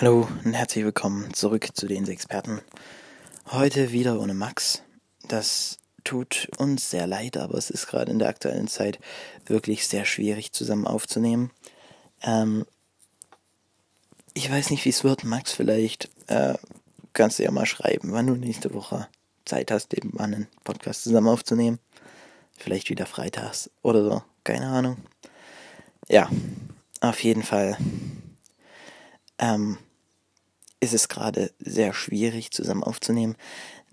Hallo und herzlich willkommen zurück zu den Experten. Heute wieder ohne Max. Das tut uns sehr leid, aber es ist gerade in der aktuellen Zeit wirklich sehr schwierig zusammen aufzunehmen. Ähm, ich weiß nicht, wie es wird. Max, vielleicht äh, kannst du ja mal schreiben, wann du nächste Woche Zeit hast, eben mal einen Podcast zusammen aufzunehmen. Vielleicht wieder freitags oder so. Keine Ahnung. Ja, auf jeden Fall. Ähm, ist es gerade sehr schwierig zusammen aufzunehmen,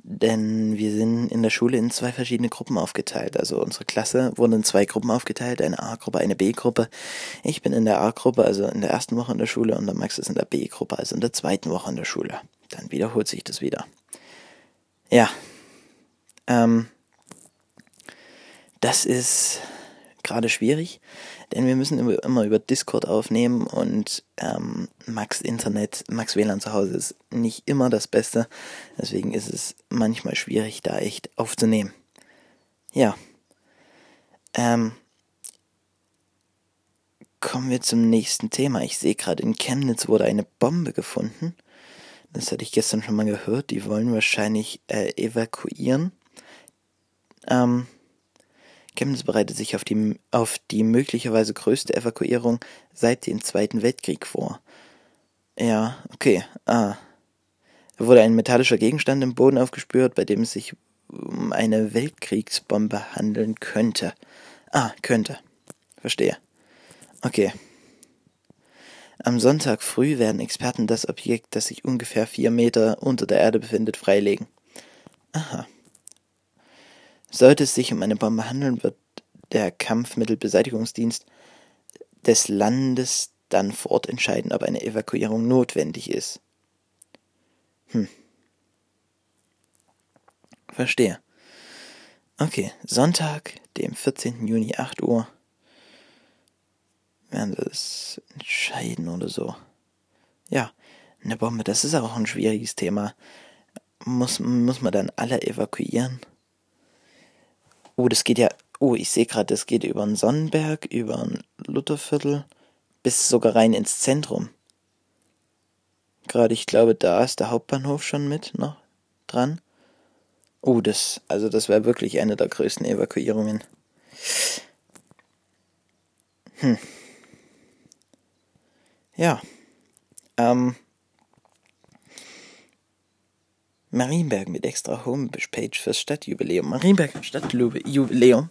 denn wir sind in der Schule in zwei verschiedene Gruppen aufgeteilt. Also unsere Klasse wurde in zwei Gruppen aufgeteilt, eine A-Gruppe, eine B-Gruppe. Ich bin in der A-Gruppe, also in der ersten Woche in der Schule und der Max ist in der B-Gruppe, also in der zweiten Woche in der Schule. Dann wiederholt sich das wieder. Ja. Ähm, das ist gerade schwierig, denn wir müssen immer über Discord aufnehmen und ähm, Max Internet, Max WLAN zu Hause ist nicht immer das Beste. Deswegen ist es manchmal schwierig, da echt aufzunehmen. Ja. Ähm, kommen wir zum nächsten Thema. Ich sehe gerade, in Chemnitz wurde eine Bombe gefunden. Das hatte ich gestern schon mal gehört. Die wollen wahrscheinlich äh, evakuieren. Ähm, Chemnitz bereitet sich auf die, auf die möglicherweise größte Evakuierung seit dem Zweiten Weltkrieg vor. Ja, okay. Ah. Da wurde ein metallischer Gegenstand im Boden aufgespürt, bei dem es sich um eine Weltkriegsbombe handeln könnte. Ah, könnte. Verstehe. Okay. Am Sonntag früh werden Experten das Objekt, das sich ungefähr vier Meter unter der Erde befindet, freilegen. Aha. Sollte es sich um eine Bombe handeln, wird der Kampfmittelbeseitigungsdienst des Landes dann vor Ort entscheiden, ob eine Evakuierung notwendig ist. Hm. Verstehe. Okay, Sonntag, dem 14. Juni, 8 Uhr. Werden sie es entscheiden oder so. Ja, eine Bombe, das ist auch ein schwieriges Thema. Muss, muss man dann alle evakuieren? Oh, das geht ja. Oh, ich sehe gerade, das geht über den Sonnenberg, über ein Lutherviertel, bis sogar rein ins Zentrum. Gerade, ich glaube, da ist der Hauptbahnhof schon mit noch dran. Oh, das, also das wäre wirklich eine der größten Evakuierungen. Hm. Ja. Ähm. Marienberg mit extra Homepage fürs Stadtjubiläum. Marienberg Stadtjubiläum.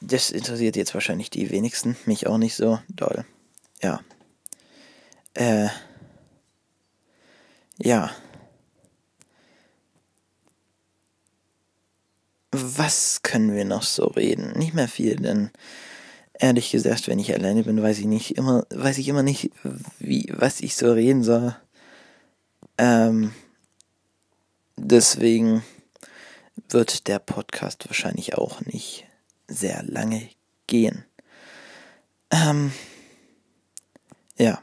Das interessiert jetzt wahrscheinlich die wenigsten, mich auch nicht so doll. Ja. Äh. Ja. Was können wir noch so reden? Nicht mehr viel, denn ehrlich gesagt, wenn ich alleine bin, weiß ich nicht immer, weiß ich immer nicht, wie, was ich so reden soll. Ähm, Deswegen wird der Podcast wahrscheinlich auch nicht sehr lange gehen. Ähm, ja.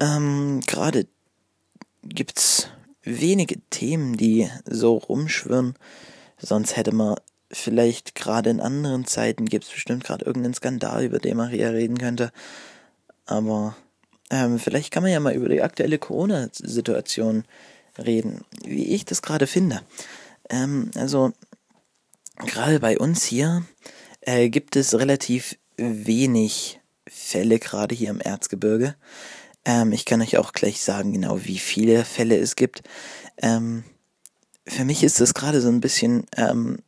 Ähm, Gerade gibt's wenige Themen, die so rumschwirren. Sonst hätte man vielleicht gerade in anderen Zeiten gibt's bestimmt gerade irgendeinen Skandal, über den Maria reden könnte. Aber ähm, vielleicht kann man ja mal über die aktuelle Corona-Situation reden, wie ich das gerade finde. Ähm, also, gerade bei uns hier äh, gibt es relativ wenig Fälle, gerade hier im Erzgebirge. Ähm, ich kann euch auch gleich sagen, genau wie viele Fälle es gibt. Ähm, für mich ist das gerade so ein bisschen, ähm,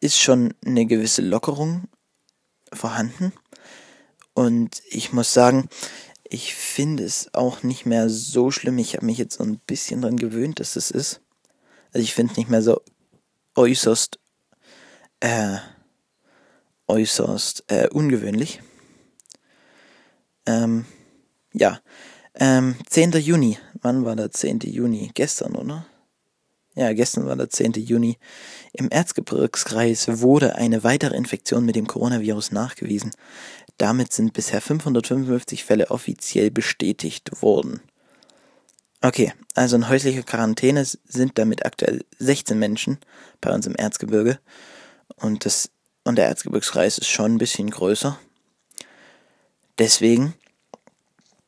ist schon eine gewisse Lockerung vorhanden. Und ich muss sagen, ich finde es auch nicht mehr so schlimm. Ich habe mich jetzt so ein bisschen dran gewöhnt, dass es ist. Also ich finde es nicht mehr so äußerst, äh, äußerst äh, ungewöhnlich. Ähm, ja. Ähm, 10. Juni. Wann war der 10. Juni? Gestern, oder? Ja, gestern war der 10. Juni. Im Erzgebirgskreis wurde eine weitere Infektion mit dem Coronavirus nachgewiesen. Damit sind bisher 555 Fälle offiziell bestätigt worden. Okay, also in häuslicher Quarantäne sind damit aktuell 16 Menschen bei uns im Erzgebirge. Und, das, und der Erzgebirgskreis ist schon ein bisschen größer. Deswegen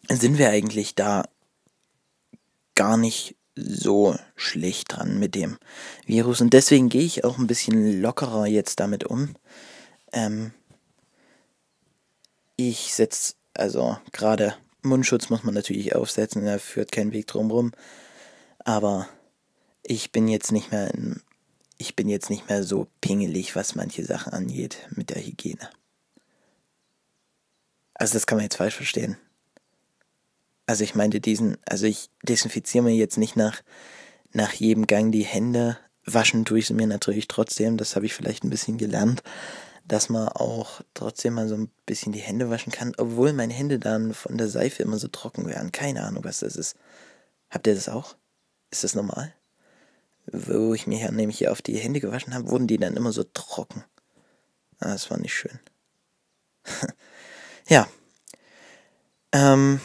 sind wir eigentlich da gar nicht so schlecht dran mit dem Virus. Und deswegen gehe ich auch ein bisschen lockerer jetzt damit um. Ähm, ich setze, also gerade Mundschutz muss man natürlich aufsetzen, da führt kein Weg drum rum. Aber ich bin jetzt nicht mehr in, ich bin jetzt nicht mehr so pingelig, was manche Sachen angeht mit der Hygiene. Also das kann man jetzt falsch verstehen. Also ich meinte diesen, also ich desinfiziere mir jetzt nicht nach, nach jedem Gang die Hände. Waschen tue ich sie mir natürlich trotzdem, das habe ich vielleicht ein bisschen gelernt, dass man auch trotzdem mal so ein bisschen die Hände waschen kann, obwohl meine Hände dann von der Seife immer so trocken werden. Keine Ahnung, was das ist. Habt ihr das auch? Ist das normal? Wo ich mir nämlich hier auf die Hände gewaschen habe, wurden die dann immer so trocken. Ah, das war nicht schön. ja. Ähm,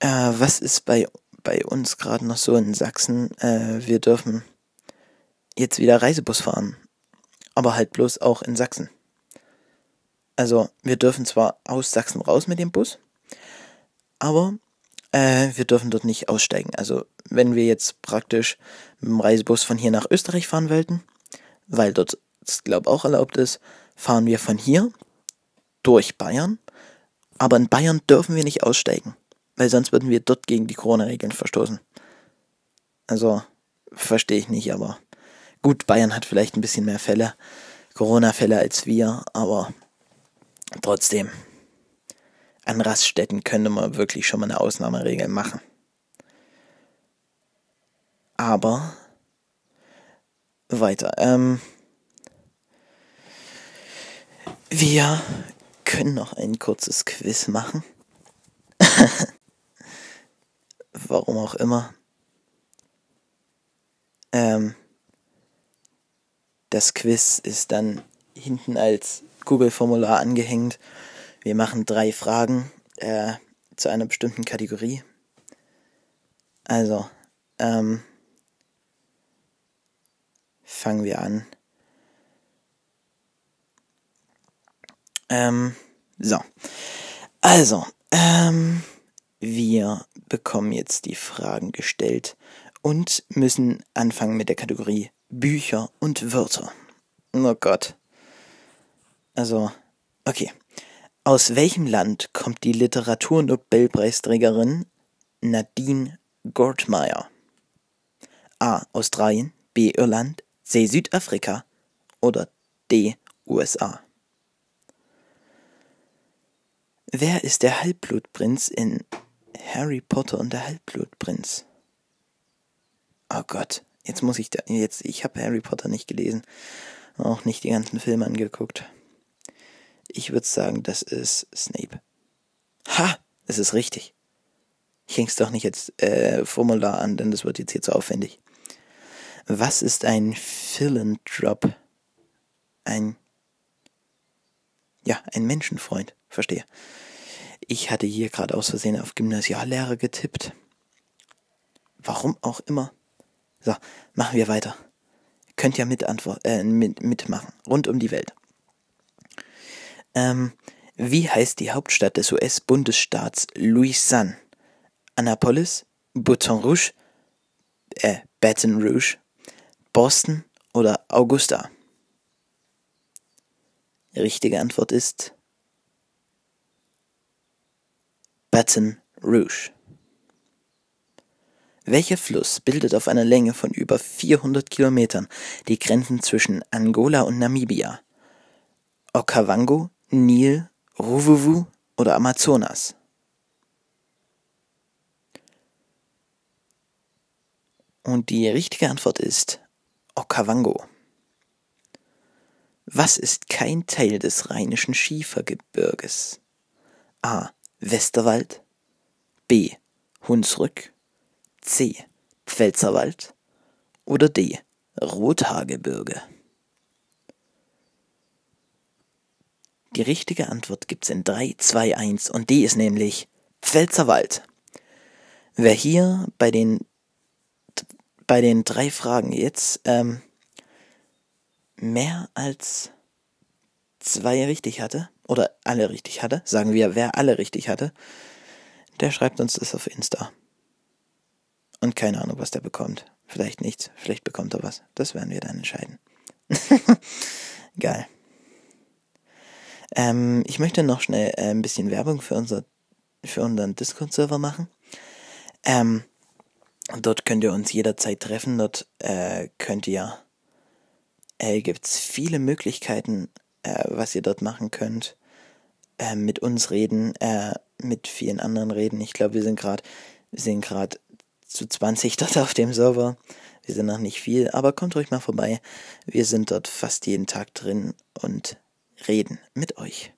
Äh, was ist bei, bei uns gerade noch so in Sachsen? Äh, wir dürfen jetzt wieder Reisebus fahren. Aber halt bloß auch in Sachsen. Also, wir dürfen zwar aus Sachsen raus mit dem Bus, aber äh, wir dürfen dort nicht aussteigen. Also, wenn wir jetzt praktisch mit dem Reisebus von hier nach Österreich fahren wollten, weil dort, das glaube auch erlaubt ist, fahren wir von hier durch Bayern, aber in Bayern dürfen wir nicht aussteigen weil sonst würden wir dort gegen die Corona-Regeln verstoßen. Also, verstehe ich nicht, aber gut, Bayern hat vielleicht ein bisschen mehr Fälle, Corona-Fälle als wir, aber trotzdem, an Raststätten könnte man wirklich schon mal eine Ausnahmeregel machen. Aber weiter. Ähm, wir können noch ein kurzes Quiz machen. warum auch immer. Ähm, das Quiz ist dann hinten als Google-Formular angehängt. Wir machen drei Fragen äh, zu einer bestimmten Kategorie. Also, ähm, fangen wir an. Ähm, so. Also, ähm, wir bekommen jetzt die Fragen gestellt und müssen anfangen mit der Kategorie Bücher und Wörter. Oh Gott. Also, okay. Aus welchem Land kommt die Literaturnobelpreisträgerin Nadine Gortmeyer? A. Australien, B. Irland, C. Südafrika oder D. USA? Wer ist der Halbblutprinz in Harry Potter und der Halbblutprinz. Oh Gott, jetzt muss ich da, jetzt, ich habe Harry Potter nicht gelesen, auch nicht die ganzen Filme angeguckt. Ich würde sagen, das ist Snape. Ha, es ist richtig. Ich häng's doch nicht jetzt äh, Formular an, denn das wird jetzt hier zu aufwendig. Was ist ein Philanthrope? Ein ja, ein Menschenfreund, verstehe. Ich hatte hier gerade aus Versehen auf Gymnasiallehrer getippt. Warum auch immer. So, machen wir weiter. Könnt ja äh, mit, mitmachen. Rund um die Welt. Ähm, wie heißt die Hauptstadt des US-Bundesstaats Louisiane? Annapolis, Baton Rouge, äh, Baton Rouge, Boston oder Augusta? Die richtige Antwort ist Baton Rouge. Welcher Fluss bildet auf einer Länge von über 400 Kilometern die Grenzen zwischen Angola und Namibia? Okavango, Nil, Ruvuvu oder Amazonas? Und die richtige Antwort ist Okavango. Was ist kein Teil des rheinischen Schiefergebirges? A. Westerwald, B. Hunsrück, C. Pfälzerwald oder D. Rothaargebirge? Die richtige Antwort gibt's in 3, 2, 1 und die ist nämlich Pfälzerwald. Wer hier bei den bei den drei Fragen jetzt ähm, mehr als zwei richtig hatte, oder alle richtig hatte, sagen wir, wer alle richtig hatte, der schreibt uns das auf Insta. Und keine Ahnung, was der bekommt. Vielleicht nichts, vielleicht bekommt er was. Das werden wir dann entscheiden. Geil. Ähm, ich möchte noch schnell äh, ein bisschen Werbung für, unser, für unseren Discord-Server machen. Ähm, dort könnt ihr uns jederzeit treffen. Dort äh, könnt ihr, äh, gibt's viele Möglichkeiten, äh, was ihr dort machen könnt. Äh, mit uns reden, äh, mit vielen anderen reden. Ich glaube, wir sind gerade, wir sind gerade zu 20 dort auf dem Server. Wir sind noch nicht viel, aber kommt ruhig mal vorbei. Wir sind dort fast jeden Tag drin und reden mit euch.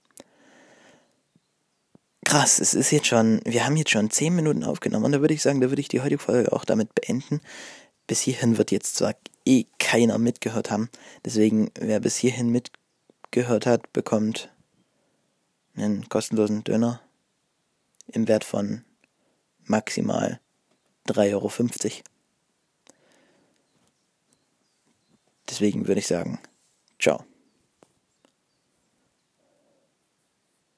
Krass, es ist jetzt schon, wir haben jetzt schon 10 Minuten aufgenommen und da würde ich sagen, da würde ich die heutige Folge auch damit beenden. Bis hierhin wird jetzt zwar eh keiner mitgehört haben, deswegen wer bis hierhin mitgehört hat, bekommt einen kostenlosen Döner im Wert von maximal 3,50 Euro. Deswegen würde ich sagen, ciao.